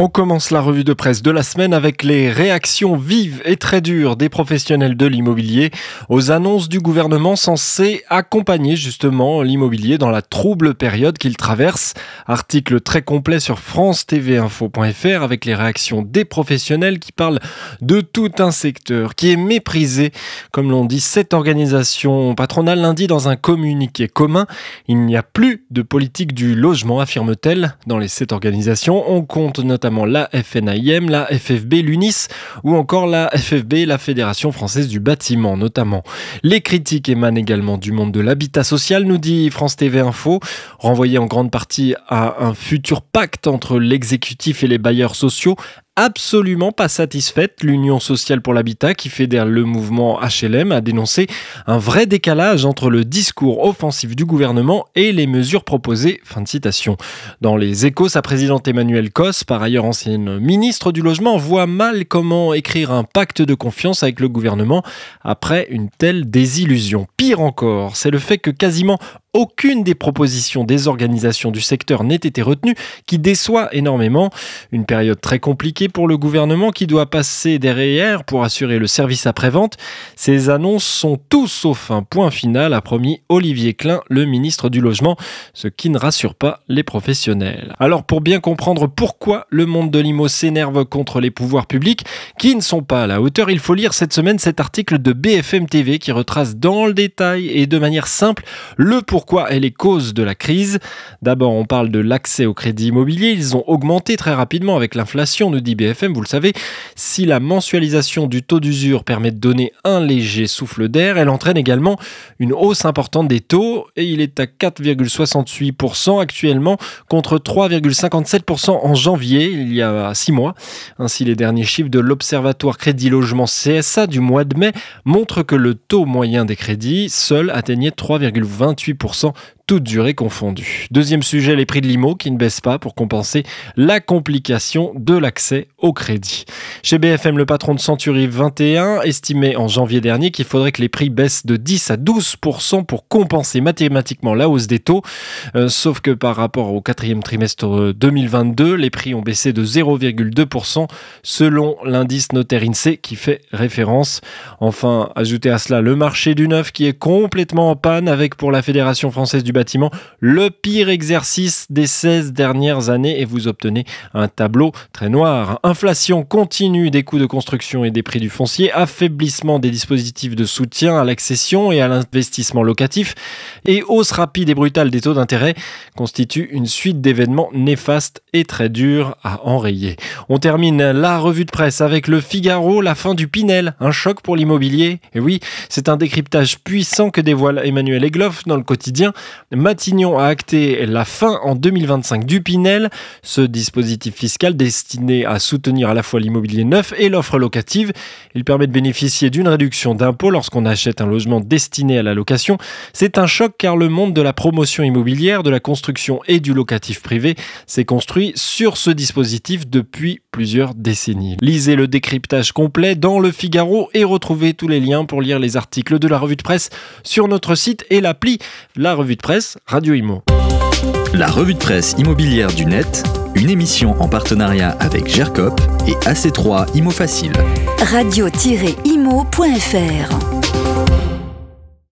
on commence la revue de presse de la semaine avec les réactions vives et très dures des professionnels de l'immobilier aux annonces du gouvernement censé accompagner justement l'immobilier dans la trouble période qu'il traverse. Article très complet sur france info.fr avec les réactions des professionnels qui parlent de tout un secteur qui est méprisé. Comme l'ont dit cette organisation patronale lundi dans un communiqué commun, il n'y a plus de politique du logement, affirme-t-elle. Dans les sept organisations, on compte notamment la FNIM, la FFB, l'UNIS ou encore la FFB, la Fédération française du bâtiment notamment. Les critiques émanent également du monde de l'habitat social, nous dit France TV Info, renvoyé en grande partie à un futur pacte entre l'exécutif et les bailleurs sociaux absolument pas satisfaite. L'Union sociale pour l'habitat, qui fédère le mouvement HLM, a dénoncé un vrai décalage entre le discours offensif du gouvernement et les mesures proposées. Fin de citation. Dans les échos, sa présidente Emmanuelle Cos, par ailleurs ancienne ministre du Logement, voit mal comment écrire un pacte de confiance avec le gouvernement après une telle désillusion. Pire encore, c'est le fait que quasiment aucune des propositions des organisations du secteur n'ait été retenue, qui déçoit énormément. Une période très compliquée pour le gouvernement qui doit passer derrière pour assurer le service après-vente. Ces annonces sont tout sauf un point final, a promis Olivier Klein, le ministre du Logement, ce qui ne rassure pas les professionnels. Alors pour bien comprendre pourquoi le monde de l'IMO s'énerve contre les pouvoirs publics qui ne sont pas à la hauteur, il faut lire cette semaine cet article de BFM TV qui retrace dans le détail et de manière simple le pourquoi pourquoi et les causes de la crise. D'abord, on parle de l'accès au crédit immobilier. Ils ont augmenté très rapidement avec l'inflation, nous dit BFM, vous le savez. Si la mensualisation du taux d'usure permet de donner un léger souffle d'air, elle entraîne également une hausse importante des taux et il est à 4,68% actuellement contre 3,57% en janvier, il y a six mois. Ainsi, les derniers chiffres de l'Observatoire Crédit Logement CSA du mois de mai montrent que le taux moyen des crédits seul atteignait 3,28% 10%, toute durée confondue. Deuxième sujet, les prix de l'IMO qui ne baissent pas pour compenser la complication de l'accès au crédit. Chez BFM, le patron de Century 21 estimait en janvier dernier qu'il faudrait que les prix baissent de 10 à 12% pour compenser mathématiquement la hausse des taux. Euh, sauf que par rapport au quatrième trimestre 2022, les prix ont baissé de 0,2% selon l'indice notaire INSEE qui fait référence. Enfin, ajoutez à cela le marché du neuf qui est complètement en panne avec pour la Fédération française du bâtiment le pire exercice des 16 dernières années et vous obtenez un tableau très noir. Inflation continue des coûts de construction et des prix du foncier, affaiblissement des dispositifs de soutien à l'accession et à l'investissement locatif et hausse rapide et brutale des taux d'intérêt constituent une suite d'événements néfastes et très durs à enrayer. On termine la revue de presse avec le Figaro, la fin du Pinel, un choc pour l'immobilier. Et oui, c'est un décryptage puissant que dévoile Emmanuel Egloff dans le quotidien Matignon a acté la fin en 2025 du Pinel, ce dispositif fiscal destiné à soutenir à la fois l'immobilier neuf et l'offre locative. Il permet de bénéficier d'une réduction d'impôt lorsqu'on achète un logement destiné à la location. C'est un choc car le monde de la promotion immobilière, de la construction et du locatif privé s'est construit sur ce dispositif depuis plusieurs décennies. Lisez le décryptage complet dans le Figaro et retrouvez tous les liens pour lire les articles de la revue de presse sur notre site et l'appli la revue de presse Radio Imo. La revue de presse immobilière du net, une émission en partenariat avec GERCOP et AC3 Imo Facile. Radio-imo.fr